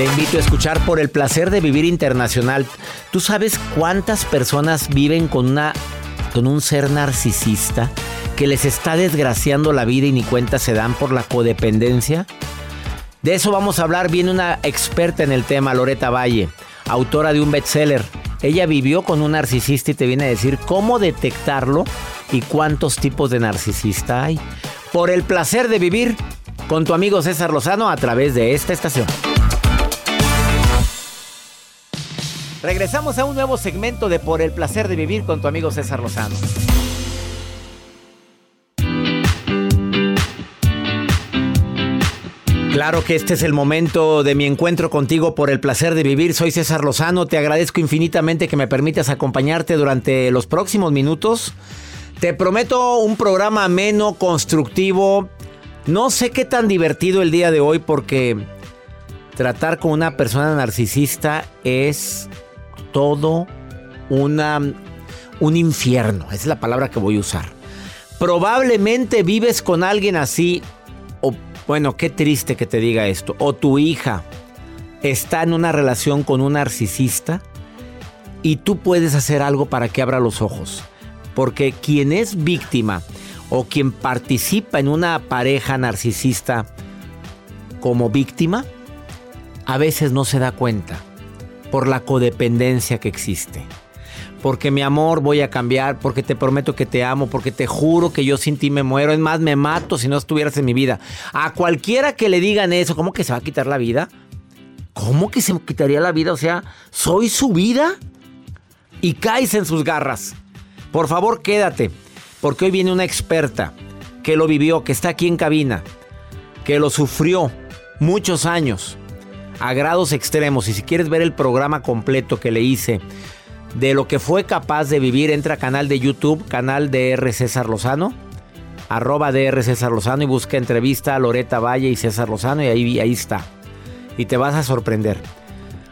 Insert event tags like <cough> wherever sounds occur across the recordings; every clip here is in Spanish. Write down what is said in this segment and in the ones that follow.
Te invito a escuchar por el placer de vivir internacional. ¿Tú sabes cuántas personas viven con una con un ser narcisista que les está desgraciando la vida y ni cuenta se dan por la codependencia? De eso vamos a hablar. Viene una experta en el tema, Loreta Valle, autora de un bestseller. Ella vivió con un narcisista y te viene a decir cómo detectarlo y cuántos tipos de narcisista hay. Por el placer de vivir con tu amigo César Lozano a través de esta estación. Regresamos a un nuevo segmento de Por el placer de vivir con tu amigo César Lozano. Claro que este es el momento de mi encuentro contigo por el placer de vivir. Soy César Lozano. Te agradezco infinitamente que me permitas acompañarte durante los próximos minutos. Te prometo un programa ameno, constructivo. No sé qué tan divertido el día de hoy porque tratar con una persona narcisista es todo un infierno. Esa es la palabra que voy a usar. Probablemente vives con alguien así, o bueno, qué triste que te diga esto, o tu hija está en una relación con un narcisista y tú puedes hacer algo para que abra los ojos. Porque quien es víctima o quien participa en una pareja narcisista como víctima, a veces no se da cuenta por la codependencia que existe. Porque mi amor voy a cambiar, porque te prometo que te amo, porque te juro que yo sin ti me muero. Es más, me mato si no estuvieras en mi vida. A cualquiera que le digan eso, ¿cómo que se va a quitar la vida? ¿Cómo que se quitaría la vida? O sea, ¿soy su vida? Y caes en sus garras. Por favor, quédate, porque hoy viene una experta que lo vivió, que está aquí en cabina, que lo sufrió muchos años a grados extremos. Y si quieres ver el programa completo que le hice de lo que fue capaz de vivir, entra a canal de YouTube, canal de R. César Lozano, arroba DR César Lozano y busca entrevista a Loreta Valle y César Lozano y ahí, ahí está. Y te vas a sorprender.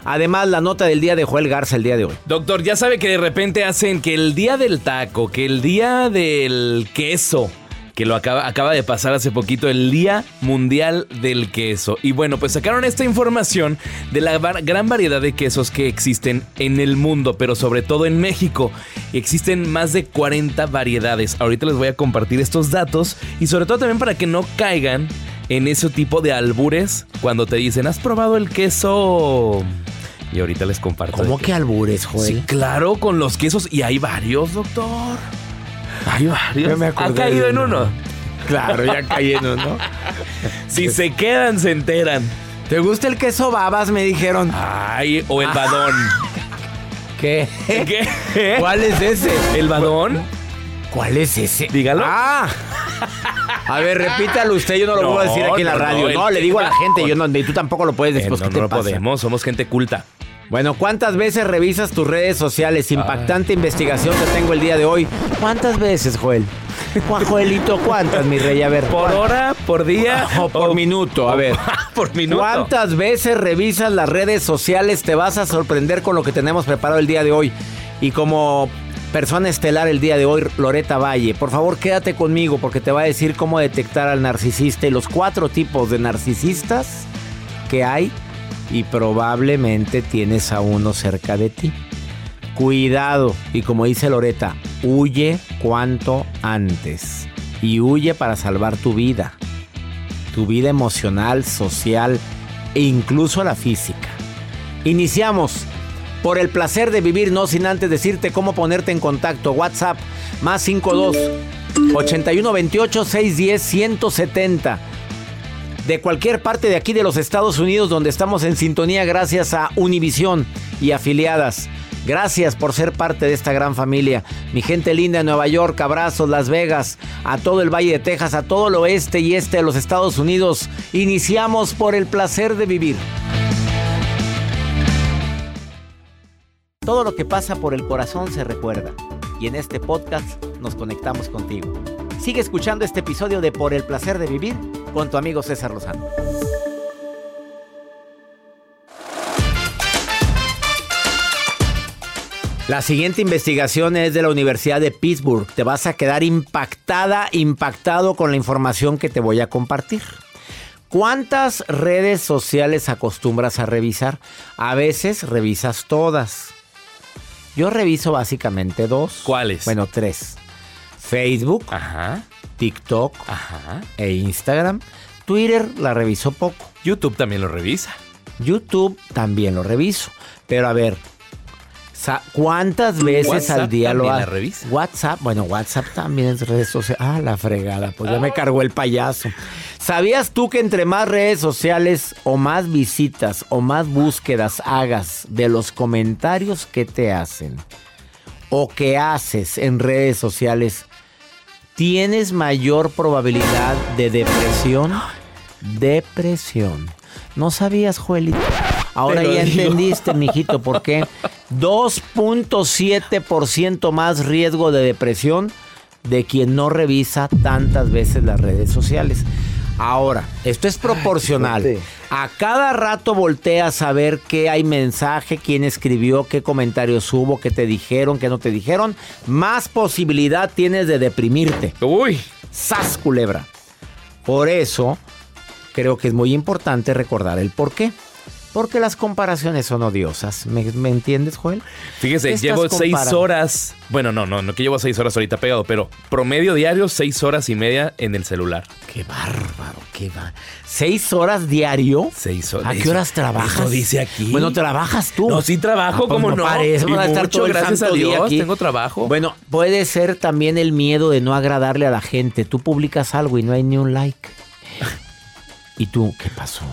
Además, la nota del día de Joel Garza el día de hoy. Doctor, ya sabe que de repente hacen que el día del taco, que el día del queso, que lo acaba, acaba de pasar hace poquito, el Día Mundial del Queso. Y bueno, pues sacaron esta información de la gran variedad de quesos que existen en el mundo, pero sobre todo en México. Existen más de 40 variedades. Ahorita les voy a compartir estos datos y sobre todo también para que no caigan en ese tipo de albures cuando te dicen, ¿has probado el queso? Y ahorita les comparto. ¿Cómo que albures, Joel? Sí, claro, con los quesos. Y hay varios, doctor. Hay varios. ¿Ha caído en uno? Claro, ya caí en uno. <laughs> si se quedan, se enteran. ¿Te gusta el queso babas? Me dijeron. Ay, o el badón. <laughs> ¿Qué? ¿Qué? ¿Cuál es ese? ¿El badón? ¿Cuál es ese? Dígalo. Ah. A ver, repítalo usted, yo no lo puedo decir aquí en la radio. no, le que digo a la gente, yo no, y tú tampoco lo puedes Eh, después. no, ¿qué no te lo pasa? podemos, somos gente culta. Bueno, ¿cuántas veces revisas tus redes sociales? Impactante investigación que tengo el día de hoy. ¿Cuántas veces, Joel? Juan Joelito, ¿cuántas, mi rey? A ver. ¿Por hora? ¿Por día? <laughs> O por minuto, a ver. <laughs> por minuto. ¿Cuántas veces revisas las redes sociales? Te vas a sorprender con lo que tenemos preparado el día de hoy. Y como persona estelar el día de hoy, Loreta Valle, por favor quédate conmigo porque te va a decir cómo detectar al narcisista y los cuatro tipos de narcisistas que hay y probablemente tienes a uno cerca de ti. Cuidado y como dice Loreta, huye cuanto antes y huye para salvar tu vida tu vida emocional, social e incluso la física. Iniciamos por el placer de vivir, no sin antes decirte cómo ponerte en contacto. WhatsApp más 52 81 28 610 170. De cualquier parte de aquí de los Estados Unidos donde estamos en sintonía gracias a Univisión y afiliadas. Gracias por ser parte de esta gran familia. Mi gente linda de Nueva York, abrazos, Las Vegas, a todo el Valle de Texas, a todo el oeste y este de los Estados Unidos. Iniciamos por el placer de vivir. Todo lo que pasa por el corazón se recuerda. Y en este podcast nos conectamos contigo. Sigue escuchando este episodio de Por el placer de vivir con tu amigo César Lozano. La siguiente investigación es de la Universidad de Pittsburgh. Te vas a quedar impactada, impactado con la información que te voy a compartir. ¿Cuántas redes sociales acostumbras a revisar? A veces revisas todas. Yo reviso básicamente dos. ¿Cuáles? Bueno, tres. Facebook, Ajá, TikTok ajá. e Instagram. Twitter la reviso poco. YouTube también lo revisa. YouTube también lo reviso. Pero a ver, ¿cuántas veces WhatsApp al día lo haces? revisa. WhatsApp, bueno, WhatsApp también es redes sociales. Ah, la fregada, pues ya me cargó el payaso. ¿Sabías tú que entre más redes sociales o más visitas o más búsquedas hagas de los comentarios que te hacen o que haces en redes sociales, tienes mayor probabilidad de depresión? Depresión. ¿No sabías, Joelito? Ahora ya digo. entendiste, mijito, <laughs> por qué. 2.7% más riesgo de depresión de quien no revisa tantas veces las redes sociales. Ahora, esto es proporcional. A cada rato volteas a ver qué hay mensaje, quién escribió, qué comentarios hubo, qué te dijeron, qué no te dijeron. Más posibilidad tienes de deprimirte. Uy, ¡Sas, culebra! Por eso, creo que es muy importante recordar el por qué. Porque las comparaciones son odiosas. ¿Me, me entiendes, Joel? fíjese, ¿Qué estás llevo seis horas. Bueno, no, no, no que llevo seis horas ahorita pegado, pero promedio diario, seis horas y media en el celular. ¡Qué bárbaro! ¡Qué bárbaro! ¿Seis horas diario? Seis horas. ¿A qué horas trabajas? Eso dice aquí. Bueno, trabajas tú. No, sí trabajo, Ah, pues ¿cómo no? Parece, Y estar mucho, todo el gracias santo a día Dios, aquí. tengo trabajo. Bueno, puede ser también el miedo de no agradarle a la gente. Tú publicas algo y no hay ni un like. <laughs> ¿Y tú qué pasó?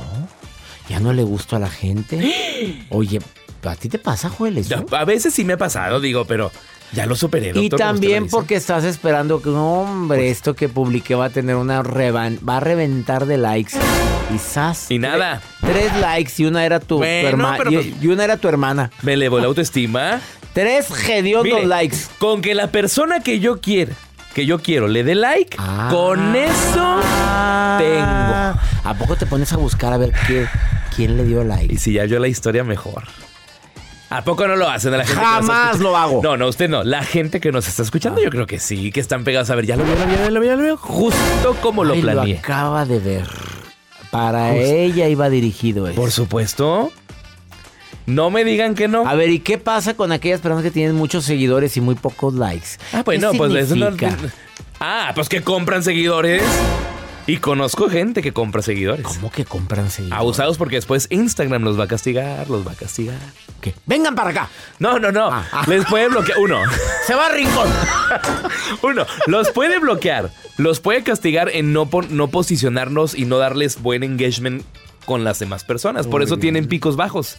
¿Ya no le gustó a la gente? <gasps> Oye, ¿a ti te pasa, Joel, eso? A veces sí me ha pasado, digo, pero ya lo superé, doctor. Y también. Pues porque estás esperando que, hombre, esto que publiqué va a tener una revan, va a reventar de likes. Y ¡zas! Y nada. Tres, tres likes y una era tu, Bueno, hermana. pero Y, pues- y una era tu hermana. Me elevó la autoestima. <laughs> Tres hediondos Mire, likes. Con que la persona que yo quiera, que yo quiero, le dé like, Ah. con eso tengo. ¿A poco te pones a buscar a ver qué, quién le dio Y like? si ya yo la historia, mejor. ¿A poco no lo hacen a la gente? Jamás lo hago. No, no, usted no. La gente que nos está escuchando, yo creo que sí, que están pegados a ver, ya lo vio, lo vio, lo vio, lo vio, justo como lo Ay, planeé. acaba de ver. Para ella iba dirigido eso. Por supuesto. No me digan que no. A ver, ¿y qué pasa con aquellas personas que tienen muchos seguidores y muy pocos likes? Ah, pues ¿Qué no, pues eso no. Ah, pues que compran seguidores. Y conozco gente que compra seguidores. ¿Cómo que compran seguidores? Abusados porque después Instagram los va a castigar, los va a castigar. ¿Qué? Vengan para acá. No, no, no. Ah, ah. Les puede bloquear. Uno. Se va a rincón. <laughs> Uno. Los puede bloquear. Los puede castigar en no, no posicionarnos y no darles buen engagement con las demás personas. Por eso tienen picos bajos.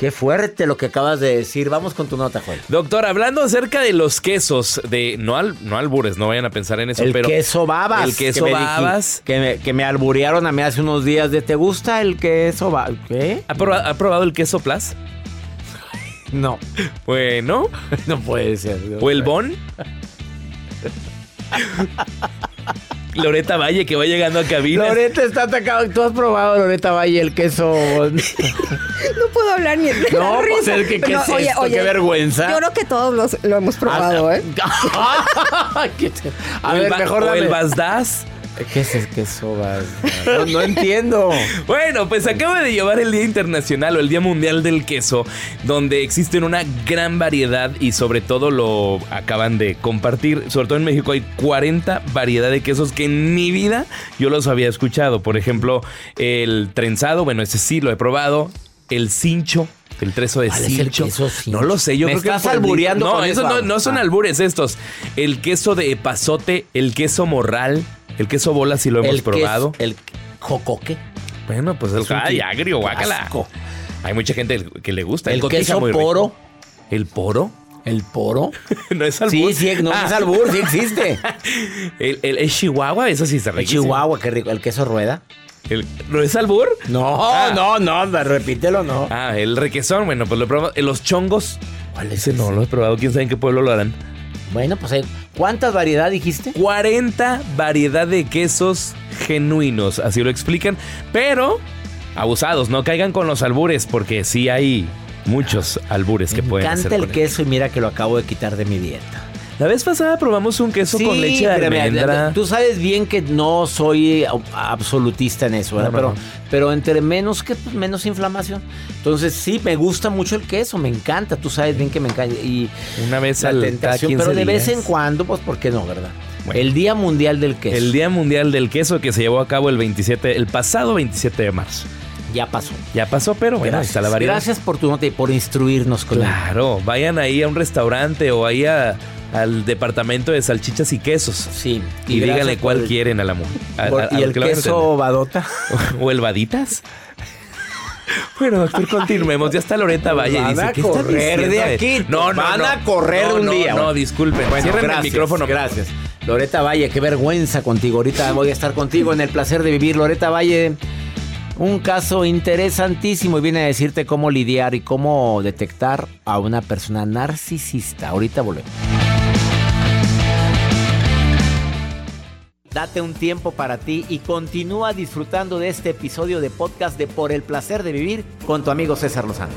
Qué fuerte lo que acabas de decir. Vamos con tu nota, Joel. Doctor, hablando acerca de los quesos, de no, al, no albures, no vayan a pensar en eso, el pero. queso babas. El queso que me dij- babas. que, me, que me alburearon a mí hace unos días de ¿te gusta el queso babas? ¿Qué? ¿Ha probado, ha probado el queso plus? <laughs> No, Bueno. <laughs> no puede ser. ¿O el bon? <laughs> Loreta Valle que va llegando a cabina. Loreta está atacado. ¿Tú has probado, Loreta Valle, el queso? No puedo hablar ni de la No, pues risa. es que, ¿qué es esto? Qué vergüenza. Yo creo que todos los- lo hemos probado, ¿eh? <laughs> ¿Qué te- A ver, mejor o dame. el Basdas. ¿Qué es el queso babas? No, no entiendo. Bueno, pues acaba de llevar el Día Internacional o el Día Mundial del Queso, donde existen una gran variedad y sobre todo lo acaban de compartir. Sobre todo en México hay 40 variedades de quesos que en mi vida yo los había escuchado. Por ejemplo, el trenzado, bueno, ese sí lo he probado. El cincho. El trezo de ¿Cuál es el cincho. queso cincho? No lo sé, yo Me creo que estás por el- albureando No, con eso eso, no, no son Ah. albures estos. El queso de epazote, el queso morral, el queso bola si lo hemos el queso- probado. el jocoque. Bueno, pues el ay, agrio, guácala. asco. Hay mucha gente que le gusta. El queso muy rico. poro. ¿El poro? ¿El poro? <laughs> no es albur. Sí, sí, no Ah, es albur, sí existe. <laughs> El, el- el chihuahua, eso sí está El riquísimo. Chihuahua, qué rico. ¿El queso rueda? El- ¿No es albur? No, Ah. no, no, repítelo, no. Ah, el requesón, bueno, pues lo probamos. Los chongos. ¿Cuál es Ese no lo he probado, quién sabe en qué pueblo lo harán. Bueno, pues hay- ¿cuántas variedad dijiste? 40 variedad de quesos genuinos, así lo explican, pero abusados, no caigan con los albures porque sí hay muchos albures que Me pueden encanta hacer el con él. queso y mira que lo acabo de quitar de mi dieta. La vez pasada probamos un queso con leche de pero mira, almendra. Tú sabes bien que no soy absolutista en eso, ¿verdad? No, no, pero, no. pero entre menos que pues, menos inflamación. Entonces sí, me gusta mucho el queso, me encanta. Tú sabes bien que me encanta. Y Una vez la al tentación, pero de 15 vez en cuando, pues ¿por qué no, verdad? Bueno. El Día Mundial del Queso. El Día Mundial del Queso que se llevó a cabo el 27, el pasado 27 de marzo. ya pasó. Ya pasó, pero bueno, ahí está la variedad. Gracias por tu nota y por instruirnos con Claro, vayan ahí a un restaurante o ahí a- al departamento de salchichas y quesos. Sí. Y, gracias díganle cuál el- quieren a la mujer. a- por- a- a y el que queso badota. <laughs> ¿O el vaditas? <laughs> Bueno, doctor, continuemos. Ya está Loreta Valle. Van dice, a ¿qué está correr de aquí. No, no, Van no. a correr No, un no, día. No, disculpen. Bueno, Cierren gracias, el micrófono. Gracias. Loreta Valle, qué vergüenza contigo. Ahorita voy a estar contigo en el placer de vivir. Loreta Valle, un caso interesantísimo y viene a decirte cómo lidiar y cómo detectar a una persona narcisista. Ahorita volvemos. Date un tiempo para ti y continúa disfrutando de este episodio de podcast de Por el placer de vivir con tu amigo César Lozano.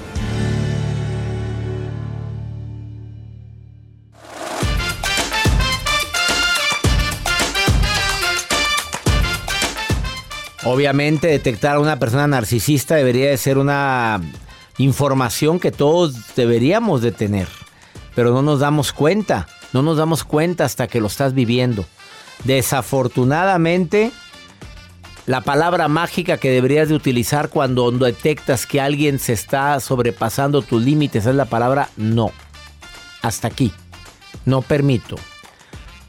Obviamente detectar a una persona narcisista debería de ser una información que todos deberíamos de tener, pero no nos damos cuenta, no nos damos cuenta hasta que lo estás viviendo. Desafortunadamente, la palabra mágica que deberías de utilizar cuando detectas que alguien se está sobrepasando tus límites es la palabra no. Hasta aquí. No permito.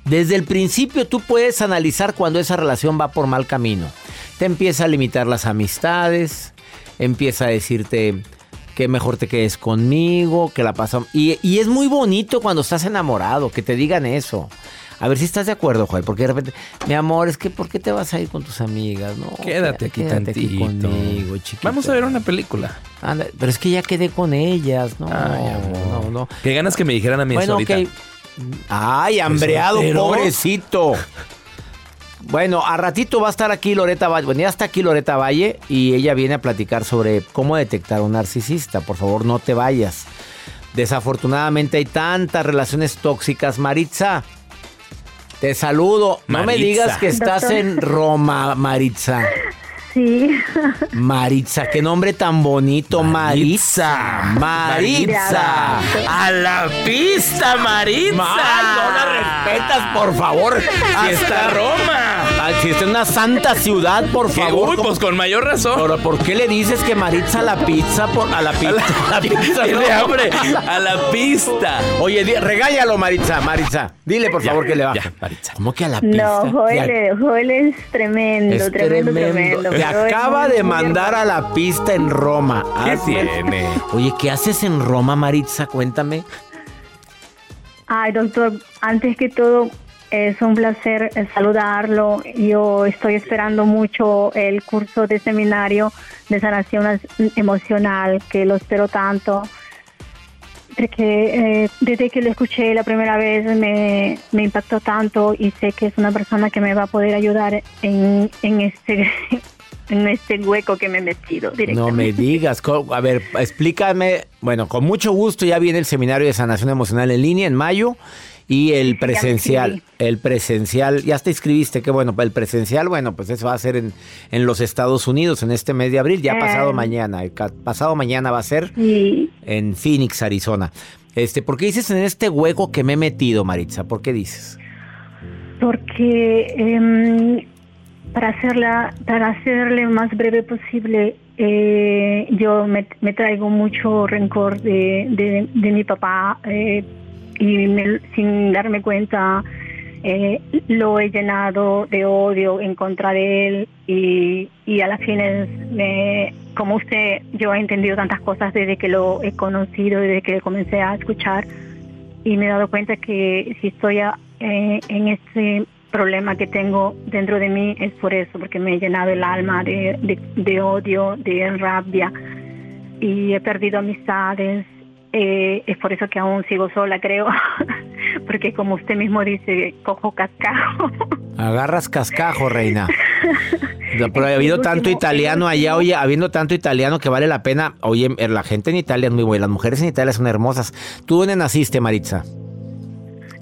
Desde el principio tú puedes analizar cuando esa relación va por mal camino. Te empieza a limitar las amistades, empieza a decirte que mejor te quedes conmigo, que la pasamos... Y, y es muy bonito cuando estás enamorado, que te digan eso. A ver si estás de acuerdo, Joel, porque de repente, mi amor, es que ¿por qué te vas a ir con tus amigas? No, Quédate aquí tantito. conmigo, chiquito. Vamos a ver una película. Anda, pero es que ya quedé con ellas, no, Ay, amor. no, no. Qué ganas que me dijeran a mí Bueno, ahorita. Ay, hambreado, pobrecito. Bueno, a ratito va a estar aquí Loreta Valle. Bueno, ya está aquí Loreta Valle y ella viene a platicar sobre cómo detectar a un narcisista. Por favor, no te vayas. Desafortunadamente hay tantas relaciones tóxicas. Maritza, te saludo. No me digas que estás Doctor. en Roma, Maritza. Sí, Maritza, qué nombre tan bonito, Maritza. Maritza. A la pista, Maritza. No la respetas, por favor. Está Roma. Ah, Si está en una santa ciudad, por favor. uy, ¿cómo- pues con mayor razón. Pero, ¿por qué le dices que Maritza a la pizza? Por, a la pizza. <laughs> a la pizza, <laughs> Tiene <laughs> no? hambre. A la pista. Oye, di- regáñalo, Maritza. Maritza, dile por Ya, favor que le baje. ya, Maritza. ¿Cómo que a la pizza? no, Joel, Joel es tremendo, es tremendo, tremendo. Te acaba de mandar a la pista en Roma. ¿Qué Hazme el- tiene? Oye, ¿qué haces en Roma, Maritza? Cuéntame. Ay, doctor, antes que todo, es un placer eh, saludarlo. Yo estoy esperando mucho el curso de seminario de sanación emocional, que lo espero tanto. Porque eh, desde que lo escuché la primera vez me, me impactó tanto y sé que es una persona que me va a poder ayudar en, en este <laughs> en este hueco que me he metido No me digas. A ver, explícame. Bueno, con mucho gusto ya viene el seminario de sanación emocional en línea en mayo y el presencial. El presencial, ya te inscribiste, qué bueno. El presencial, bueno, pues eso va a ser en, en los Estados Unidos en este mes de abril, ya Eh. pasado mañana. El ca- pasado mañana va a ser en Phoenix, Arizona. Este, ¿por qué dices en este hueco que me he metido, Maritza? ¿Por qué dices? porque em, para hacerla para hacerle más breve posible eh, yo me, me traigo mucho rencor de, de, de mi papá eh, y me- sin darme cuenta eh, lo he llenado de odio en contra de él y, y a la fines me, como usted, yo he entendido tantas cosas desde que lo he conocido, desde que comencé a escuchar y me he dado cuenta que si estoy eh, en este problema que tengo dentro de mí es por eso, porque me he llenado el alma de, de, odio, de rabia y he perdido amistades. Eh, es por eso que aún sigo sola, creo, <laughs> porque como usted mismo dice, cojo cascajo. <laughs> Agarras cascajo, reina. <laughs> Pero ha habido tanto italiano allá, oye, habiendo tanto italiano que vale la pena. Oye, la gente en Italia es muy buena, las mujeres en Italia son hermosas. ¿Tú dónde naciste, Maritza?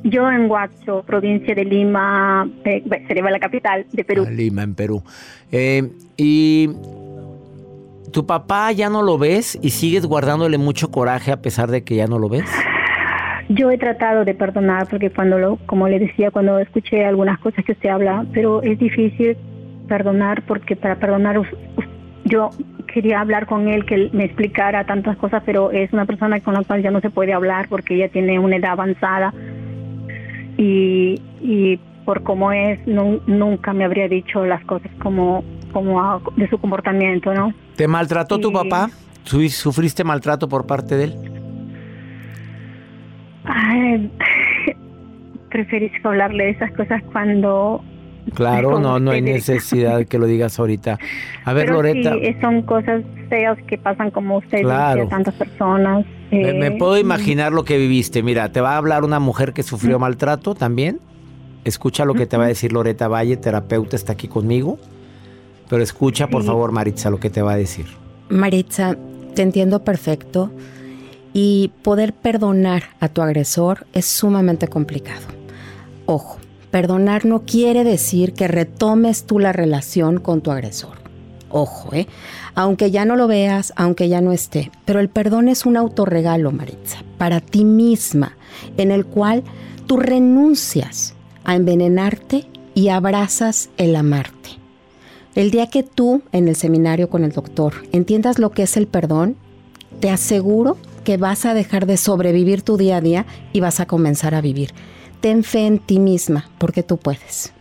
Yo en Huacho, provincia de Lima, eh, sería la capital de Perú. Ah, Lima, en Perú. Eh, y tu papá ya no lo ves y sigues guardándole mucho coraje a pesar de que ya no lo ves. Yo he tratado de perdonar porque cuando lo, como le decía, cuando escuché algunas cosas que usted habla, pero es difícil perdonar porque para perdonar yo quería hablar con él que me explicara tantas cosas, pero es una persona con la cual ya no se puede hablar porque ella tiene una edad avanzada y, y por cómo es, nunca me habría dicho las cosas como, como de su comportamiento, ¿no? ¿Te maltrató tu papá? ¿Sufriste maltrato por parte de él? Ay, preferís hablarle de esas cosas cuando Claro, no, no hay necesidad de que lo digas ahorita. A <laughs> ver, Loreta. Sí, son cosas feas que pasan como usted dice, tantas personas. me, eh, puedo imaginar lo que viviste. Mira, te va a hablar una mujer que sufrió maltrato también. Escucha lo que te va a decir Loreta Valle, terapeuta, está aquí conmigo. Pero escucha, por favor, Maritza, lo que te va a decir. Maritza, te entiendo perfecto. Y poder perdonar a tu agresor es sumamente complicado. Ojo, Perdonar no quiere decir que retomes tú la relación con tu agresor. Ojo, ¿eh? Aunque ya no lo veas, aunque ya no esté. Pero el perdón es un autorregalo, Maritza, para ti misma, en el cual tú renuncias a envenenarte y abrazas el amarte. El día que tú, en el seminario con el doctor, entiendas lo que es el perdón, te aseguro que vas a dejar de sobrevivir tu día a día y vas a comenzar a vivir ten fe en ti misma, porque tú puedes.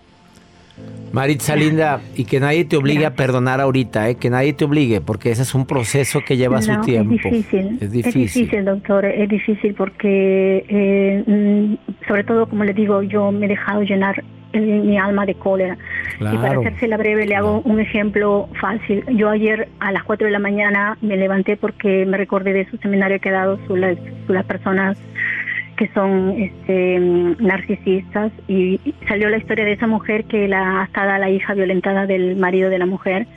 Maritza linda, y que nadie te obligue a perdonar ahorita, ¿eh? que nadie te obligue, porque ese es un proceso que lleva su tiempo. Es difícil, es difícil, doctor, es difícil porque, eh, mm, sobre todo, como le digo, yo me he dejado llenar mi alma de cólera. Y para hacerse la breve, le hago un ejemplo fácil. Yo ayer a las 4 de la mañana me levanté porque me recordé de su seminario que ha dado sobre las personas que son este, narcisistas y salió la historia de esa mujer que la estaba la hija violentada del marido de la mujer.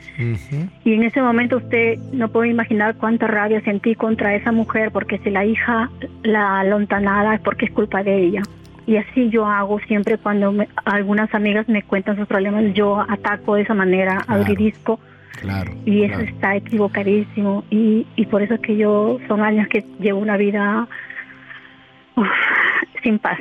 Y en ese momento usted no puede imaginar cuánta rabia sentí contra esa mujer porque si la hija la lontanada es porque es culpa de ella. Y así yo hago siempre cuando algunas amigas me cuentan sus problemas yo ataco de esa manera claro. Claro, y eso está equivocadísimo. Y, y por eso es que yo son años que llevo una vida sin paz.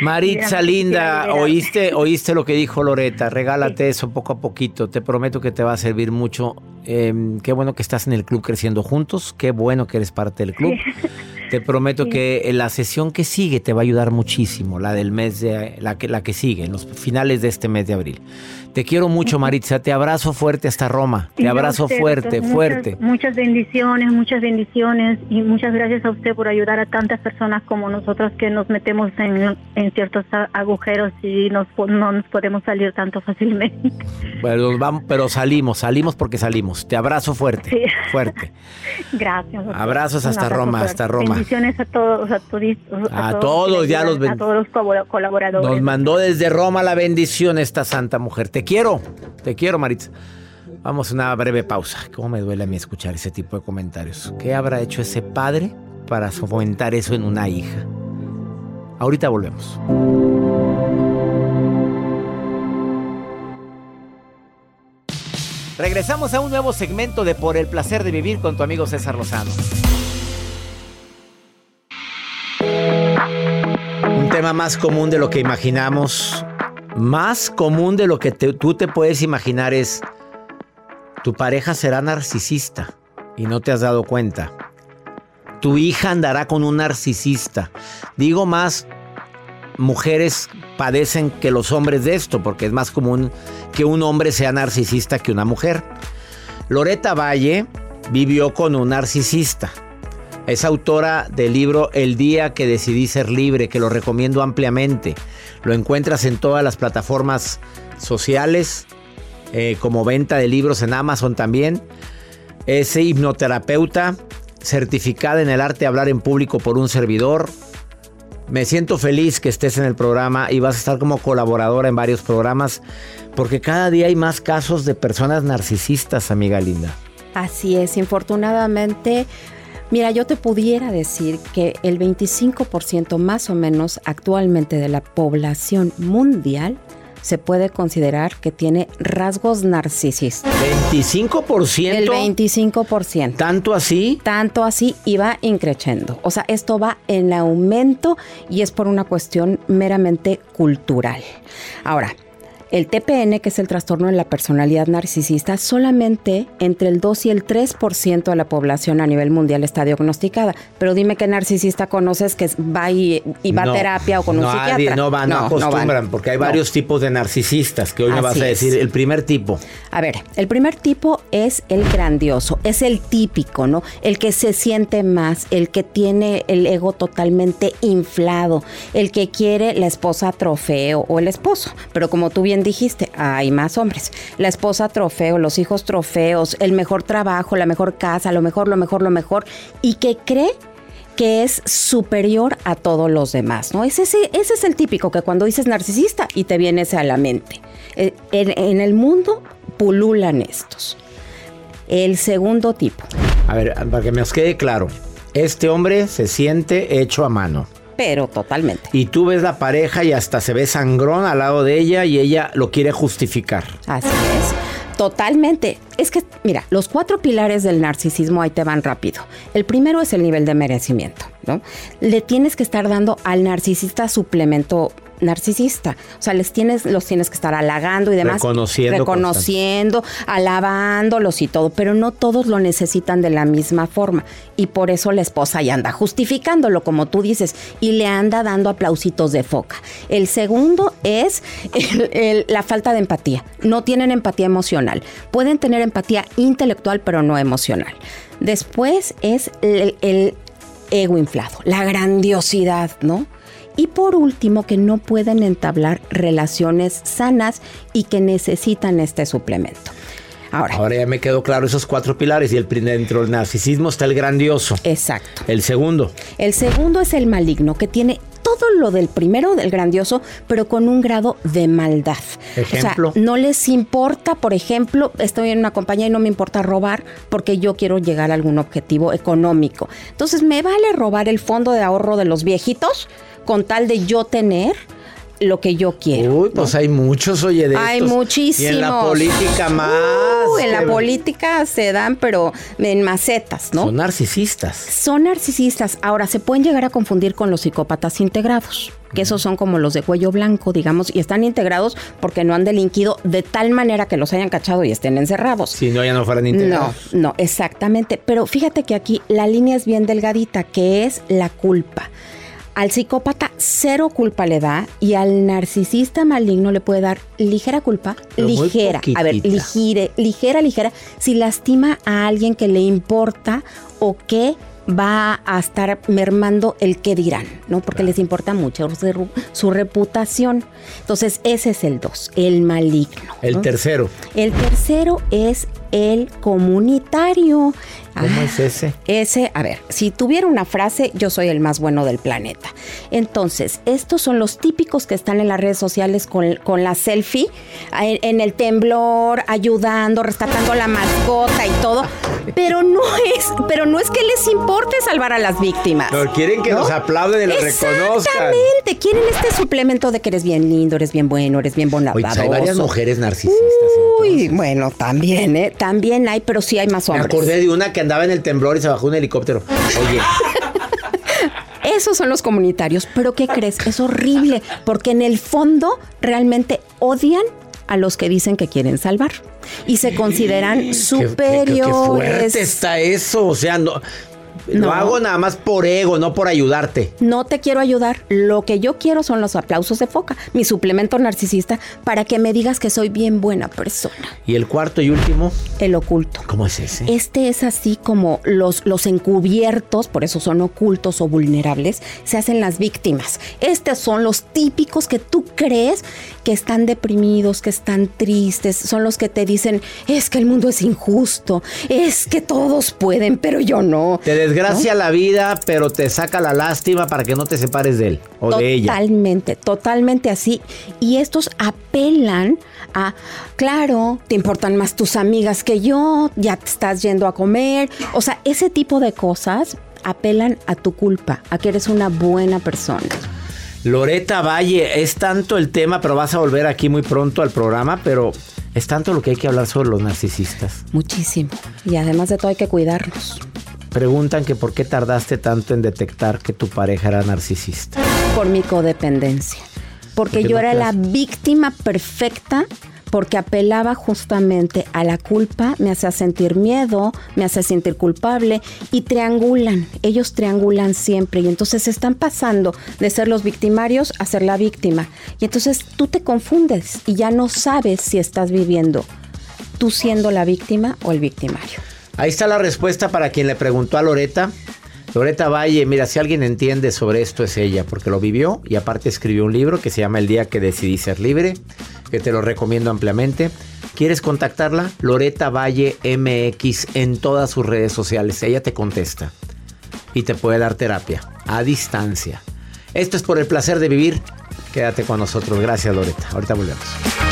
Maritza linda, oíste, oíste lo que dijo Loreta, regálate eso poco a poquito, te prometo que te va a servir mucho. Em, qué bueno que estás en el club creciendo juntos, qué bueno que eres parte del club. <laughs> Te prometo que la sesión que sigue te va a ayudar muchísimo, la del mes de la que la que sigue, en los finales de este mes de abril. Te quiero mucho, Maritza. Te abrazo fuerte hasta Roma. Te abrazo fuerte, fuerte. Muchas bendiciones, muchas bendiciones y muchas gracias a usted por ayudar a tantas personas como nosotros que nos metemos en, ciertos agujeros y nos, no nos podemos salir tanto fácilmente. Bueno, vamos, pero salimos, salimos porque salimos. Te abrazo fuerte, fuerte. <laughs> Gracias. Abrazos hasta Roma, hasta Roma. Bendiciones a todos, a, a, todos, ya los a todos los colaboradores. Nos mandó desde Roma la bendición esta santa mujer. Te quiero, te quiero, Maritza. Vamos a una breve pausa. ¿Cómo me duele a mí escuchar ese tipo de comentarios? ¿Qué habrá hecho ese padre para fomentar eso en una hija? Ahorita volvemos. Regresamos a un nuevo segmento de Por el placer de vivir con tu amigo César Lozano. Un tema más común de lo que imaginamos más común de lo que tú te puedes imaginar es, tu pareja será narcisista y no te has dado cuenta. Tu hija andará con un narcisista. Digo más, mujeres padecen que los hombres de esto, porque es más común que un hombre sea narcisista que una mujer. Loreta Valle vivió con un narcisista. Es autora del libro El día que decidí ser libre, que lo recomiendo ampliamente. Lo encuentras en todas las plataformas sociales, eh, como venta de libros en Amazon también. Es hipnoterapeuta, certificada en el arte de hablar en público por un servidor. Me siento feliz que estés en el programa y vas a estar como colaboradora en varios programas, porque cada día hay más casos de personas narcisistas, amiga linda. Así es, infortunadamente Mira, yo te pudiera decir que el 25% más o menos actualmente de la población mundial se puede considerar que tiene rasgos narcisistas. ¿25%? El 25%. ¿Tanto así? Tanto así y va increciendo. O sea, esto va en aumento y es por una cuestión meramente cultural. Ahora, el TPN, que es el trastorno de la personalidad narcisista, solamente entre el 2 y el 3% de la población a nivel mundial está diagnosticada. Pero dime qué narcisista conoces que va y, va a terapia o con un psiquiatra. No van, no, acostumbran, porque hay varios tipos de narcisistas que hoy me vas a decir. El primer tipo. A ver, el primer tipo es el grandioso, es el típico, ¿no? El que se siente más, el que tiene el ego totalmente inflado, el que quiere la esposa trofeo o el esposo. Pero como tú bien dijiste, hay más hombres. La esposa trofeo, los hijos trofeos, el mejor trabajo, la mejor casa, lo mejor, lo mejor, lo mejor, y que cree que es superior a todos los demás, ¿no? Ese, ese, ese es el típico que cuando dices narcisista y te viene ese a la mente. Eh, en, en el mundo pululan estos. El segundo tipo. A ver, para que me os quede claro, este hombre se siente hecho a mano pero totalmente. Y tú ves la pareja y hasta se ve sangrón al lado de ella y ella lo quiere justificar. Así es. Totalmente. Es que, mira, los cuatro pilares del narcisismo ahí te van rápido. El primero es el nivel de merecimiento, ¿no? Le tienes que estar dando al narcisista suplemento narcisista. O sea, les tienes, los tienes que estar halagando y demás. Reconociendo. Reconociendo, alabándolos y todo. Pero no todos lo necesitan de la misma forma. Y por eso la esposa ya anda justificándolo, como tú dices, y le anda dando aplausitos de foca. El segundo es la falta de empatía. No tienen empatía emocional. Pueden tener empatía intelectual, pero no emocional. Después es el ego inflado, la grandiosidad, ¿no? Y por último, que no pueden entablar relaciones sanas y que necesitan este suplemento. Ahora, Ahora ya me quedó claro esos cuatro pilares y el dentro del narcisismo está el grandioso. Exacto. El segundo. El segundo es el maligno, que tiene todo lo del primero, del grandioso, pero con un grado de maldad. Ejemplo. O sea, no les importa, por ejemplo, estoy en una compañía y no me importa robar porque yo quiero llegar a algún objetivo económico. Entonces, ¿me vale robar el fondo de ahorro de los viejitos? con tal de yo tener lo que yo quiero. Uy, pues hay muchos, oye, de Hay muchísimos. Y en la política más. en la política se dan, pero en macetas, ¿no? Son narcisistas. Son narcisistas. Ahora, se pueden llegar a confundir con los psicópatas integrados, que esos son como los de cuello blanco, digamos, y están integrados porque no han delinquido de tal manera que los hayan cachado y estén encerrados. Si no, ya no fueran integrados. No, no, exactamente. Pero fíjate que aquí la línea es bien delgadita, que es la culpa. Al psicópata cero culpa le da y al narcisista maligno le puede dar ligera culpa, ligera, a ver, ligere, ligera, ligera, si lastima a alguien que le importa o que va a estar mermando el que dirán, ¿no? Porque les importa mucho su, reputación. Entonces, ese es el dos, el maligno. El tercero. El tercero es el comunitario. ¿Cómo es ah, ese? Ese, a ver, si tuviera una frase, yo soy el más bueno del planeta. Entonces, estos son los típicos que están en las redes sociales con, la selfie, en, el temblor, ayudando, rescatando la mascota y todo. Pero no es, pero no es que les importe salvar a las víctimas. Pero quieren que nos aplauden y los reconozcan. Exactamente, quieren este suplemento de que eres bien lindo, eres bien bueno, eres bien bondadoso. Oye, hay varias mujeres narcisistas. Uy, bueno, también, ¿eh? También hay, pero sí hay más hombres. Me acordé de una que andaba en el temblor y se bajó un helicóptero. Oye. <laughs> Esos son los comunitarios, pero ¿qué crees? Es horrible, porque en el fondo realmente odian a los que dicen que quieren salvar y se consideran superiores. Qué, fuerte está eso, o sea, no, Lo No. hago nada más por ego, no por ayudarte. No te quiero ayudar. Lo que yo quiero son los aplausos de foca, mi suplemento narcisista, para que me digas que soy bien buena persona. Y el cuarto y último, El oculto. ¿cómo es ese? Este es así como los, los encubiertos, por eso son ocultos o vulnerables, se hacen las víctimas. Estos son los típicos que tú crees que están deprimidos, que están tristes, son los que te dicen, es que el mundo es injusto, es que todos pueden, pero yo no. Te desgracia la vida, pero te saca la lástima para que no te separes de él o de ella. Totalmente, totalmente así. Y estos apelan a, claro, te importan más tus amigas que yo, ya te estás yendo a comer. O sea, ese tipo de cosas apelan a tu culpa, a que eres una buena persona. Loreta Valle, es tanto el tema, pero vas a volver aquí muy pronto al programa, pero es tanto lo que hay que hablar sobre los narcisistas. Muchísimo. Y además de todo hay que cuidarnos. Preguntan que por qué tardaste tanto en detectar que tu pareja era narcisista. Por mi codependencia. Porque ¿Por qué yo no era la víctima perfecta porque apelaba justamente a la culpa, me hacía sentir miedo, me hacía sentir culpable y triangulan, ellos triangulan siempre y entonces están pasando de ser los victimarios a ser la víctima. Y entonces tú te confundes y ya no sabes si estás viviendo tú siendo la víctima o el victimario. Ahí está la respuesta para quien le preguntó a Loreta. Loreta Valle, mira, si alguien entiende sobre esto es ella, porque lo vivió y aparte escribió un libro que se llama El día que decidí ser libre, que te lo recomiendo ampliamente. ¿Quieres contactarla? Loreta Valle MX en todas sus redes sociales. Ella te contesta y te puede dar terapia a distancia. Esto es por el placer de vivir. Quédate con nosotros. Gracias, Loreta. Ahorita volvemos.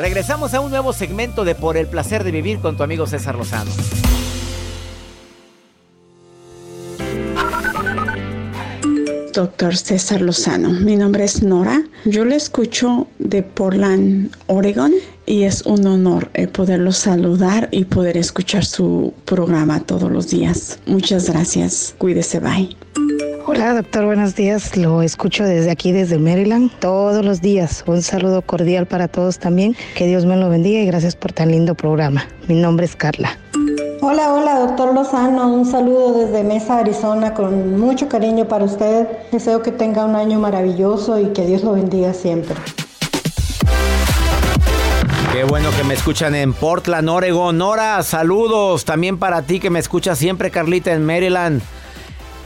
Regresamos a un nuevo segmento de Por el placer de vivir con tu amigo César Lozano. Doctor César Lozano, mi nombre es Nora. Yo le escucho de Portland, Oregon, y es un honor eh, poderlo saludar y poder escuchar su programa todos los días. Muchas gracias. Cuídese, bye. Hola, doctor, buenos días. Lo escucho desde aquí, desde Maryland, todos los días. Un saludo cordial para todos también. Que Dios me lo bendiga y gracias por tan lindo programa. Mi nombre es Carla. Hola, hola, doctor Lozano. Un saludo desde Mesa, Arizona, con mucho cariño para usted. Deseo que tenga un año maravilloso y que Dios lo bendiga siempre. Qué bueno que me escuchan en Portland, Oregon. Nora, saludos también para ti que me escuchas siempre, Carlita, en Maryland.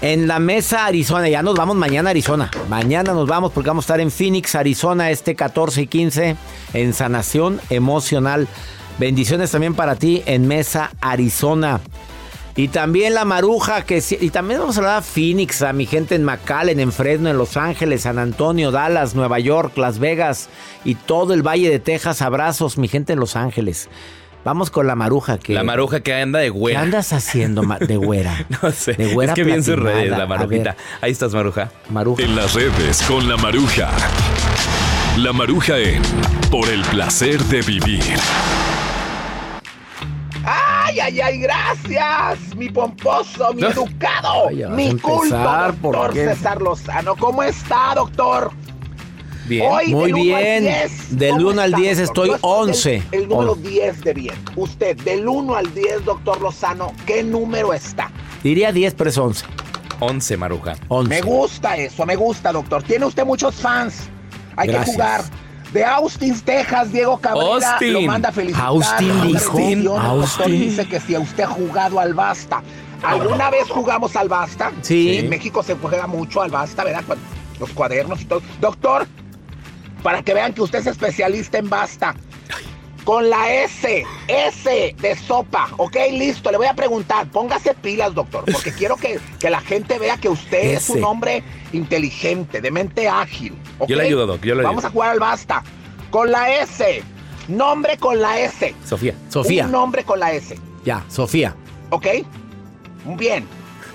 En la mesa Arizona, ya nos vamos mañana a Arizona. Mañana nos vamos porque vamos a estar en Phoenix, Arizona, este 14 y 15 en sanación emocional. Bendiciones también para ti en Mesa, Arizona. Y también la Maruja, que y también vamos a hablar a Phoenix, a mi gente en McAllen, en Fresno, en Los Ángeles, San Antonio, Dallas, Nueva York, Las Vegas y todo el Valle de Texas. Abrazos, mi gente en Los Ángeles. Vamos con la Maruja que La maruja que anda de ¿Qué güera. andas haciendo de güera? <laughs> No sé. De güera es que vi en sus redes la marujita. Ahí estás, maruja. Maruja. En las redes con la Maruja. La Maruja en Por el placer de vivir. ¡Ay, ay, ay! ¡Gracias! Mi pomposo, mi educado, Ay, mi culto, ¿por doctor qué? César Lozano. ¿Cómo está, doctor? Bien. Hoy, Muy del al bien. 10, Del ¿cómo uno al está, 10 doctor? estoy Yo del- 11. El, número On- 10 de bien. Usted, del 1 al 10, doctor Lozano, ¿qué número está? Diría 10, pero es 11. 11, maruja. 11. Me gusta eso, me gusta, doctor. Tiene usted muchos fans. Hay Gracias. que jugar. De Austin, Texas, Diego Cabrera Austin. lo manda a felicitar. Austin dijo. Austin. dice que si usted ha jugado al basta. ¿Alguna vez jugamos al basta? Sí. En México se juega mucho al basta, ¿verdad? Los cuadernos y todo. Doctor, para que vean que usted es especialista en basta. Con la S, S de sopa, ¿ok? Listo, le voy a preguntar, póngase pilas, doctor, porque <laughs> quiero que, que la gente vea que usted es un hombre inteligente, de mente ágil, ¿ok? Yo le ayudo, doc, yo le Vamos a jugar al basta. Con la S, nombre con la S. Sofía. Sofía. Un nombre con la S, Ya, Sofía. ¿ok? Bien.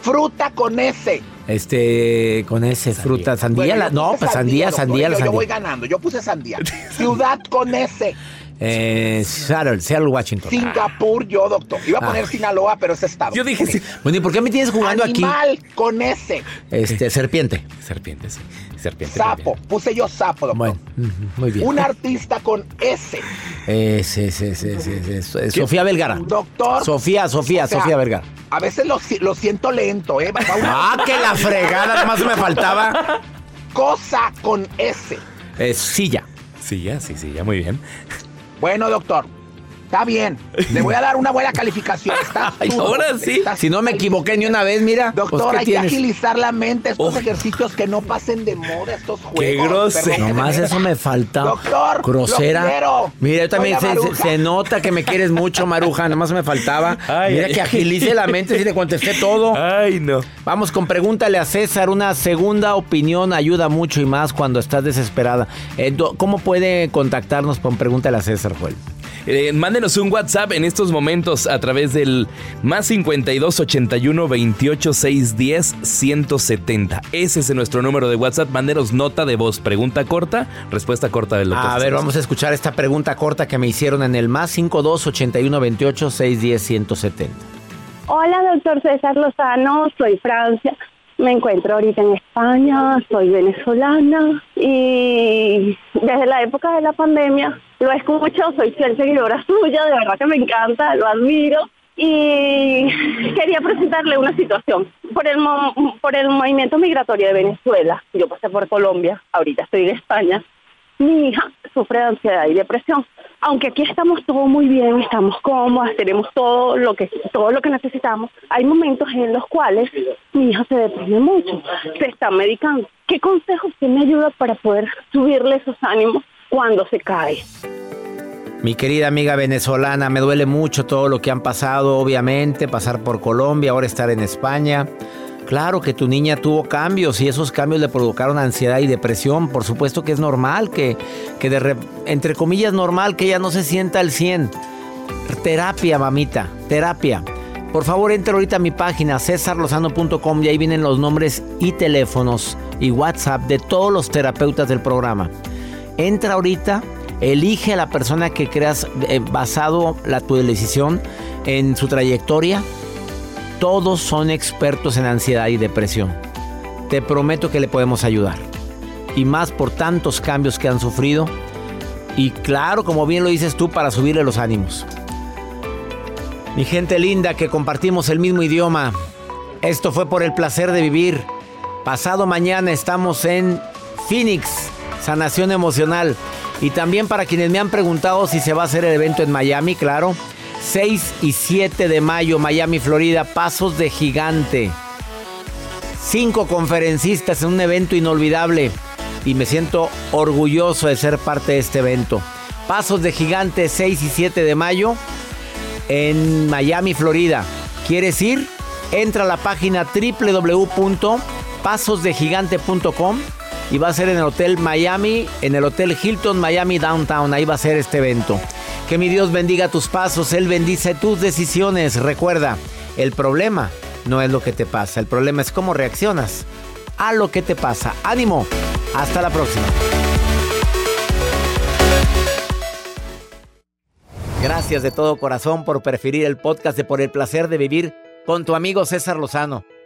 Fruta con S. Este, con ese fruta, sandía, Bueno, la- no, pues sandía, doctor, sandía, la yo, yo voy sandía. ganando, yo puse sandía. Ciudad con S. Eh, Seattle, Seattle, Washington. Singapur, yo, doctor. Iba a poner Sinaloa, pero es estado. Yo dije sí. Bueno, ¿y por qué me tienes jugando Animal con S. aquí? Este, serpiente. Serpiente, sí. Serpiente. Sapo. Puse yo sapo, doctor. Bueno, muy bien. Un artista con S. Eh, sí, sí, sí. Sofía Vergara. Doctor. Sofía, Sofía, O sea, Sofía Vergara. A veces lo, si- lo siento lento, ¿eh? Va una Ah, que la fregada, nada más me faltaba. cosa con S. Eh, silla. Sí, ya, sí, sí, ya muy bien. Bueno, doctor. Está bien. Le voy a dar una buena calificación. <laughs> Está Ay, absurdo. ahora sí. Si no me equivoqué ni una vez, mira. pues, Doctor, ¿qué hay que agilizar la mente. Estos Oh. ejercicios que no pasen de moda, estos juegos. Qué grosero. Me Nomás eso me falta. Doctor, Grosera. Mira, yo también se, nota que me quieres mucho, Maruja. Nomás me faltaba. <laughs> Ay, Mira ay, que ay. agilice la mente si le contesté todo. Ay, no. Vamos con pregúntale a César. Una segunda opinión ayuda mucho y más cuando estás desesperada. Eh, ¿Cómo puede contactarnos con pregúntale a César, Joel? Eh, mándenos un WhatsApp en estos momentos a través del más 52 81 28 610 170. Ese es nuestro número de WhatsApp. Mándenos nota de voz. Pregunta corta, respuesta corta del doctor. A ver, vamos a escuchar esta pregunta corta que me hicieron en el más 52 81 28 610 170. Hola, doctor César Lozano, soy Francia. Me encuentro ahorita en España, soy venezolana y desde la época de la pandemia lo escucho, soy fiel seguidora suya, de verdad que me encanta, lo admiro y <laughs> quería presentarle una situación. Por el, mo- por el movimiento migratorio de Venezuela, yo pasé por Colombia, ahorita estoy en España, mi hija sufre de ansiedad y depresión. Aunque aquí estamos todo muy bien, estamos cómodas, tenemos todo lo que todo lo que necesitamos, hay momentos en los cuales mi hija se deprime mucho, se está medicando. ¿Qué consejos usted me ayuda para poder subirle esos ánimos cuando se cae? Mi querida amiga venezolana, me duele mucho todo lo que han pasado, obviamente, pasar por Colombia, ahora estar en España. Claro que tu niña tuvo cambios y esos cambios le provocaron ansiedad y depresión. Por supuesto que es normal, que, que de re- entre comillas normal, que ella no se sienta al 100. Terapia, mamita, terapia. Por favor, entra ahorita a mi página cesarlozano.com y ahí vienen los nombres y teléfonos y WhatsApp de todos los terapeutas del programa. Entra ahorita, elige a la persona que creas eh, basado la, tu decisión en su trayectoria. Todos son expertos en ansiedad y depresión. Te prometo que le podemos ayudar. Y más por tantos cambios que han sufrido. Y claro, como bien lo dices tú, para subirle los ánimos. Mi gente linda que compartimos el mismo idioma. Esto fue por el placer de vivir. Pasado mañana estamos en Phoenix, sanación emocional. Y también para quienes me han preguntado si se va a hacer el evento en Miami, claro. 6 y 7 de mayo, Miami, Florida, Pasos de Gigante. Cinco conferencistas en un evento inolvidable. Y me siento orgulloso de ser parte de este evento. Pasos de Gigante, 6 y 7 de mayo en Miami, Florida. ¿Quieres ir? Entra a la página www.pasosdegigante.com y va a ser en el Hotel Miami, en el Hotel Hilton Miami Downtown. Ahí va a ser este evento. Que mi Dios bendiga tus pasos, Él bendice tus decisiones. Recuerda, el problema no es lo que te pasa, el problema es cómo reaccionas a lo que te pasa. Ánimo, hasta la próxima. Gracias de todo corazón por preferir el podcast de Por el placer de vivir con tu amigo César Lozano.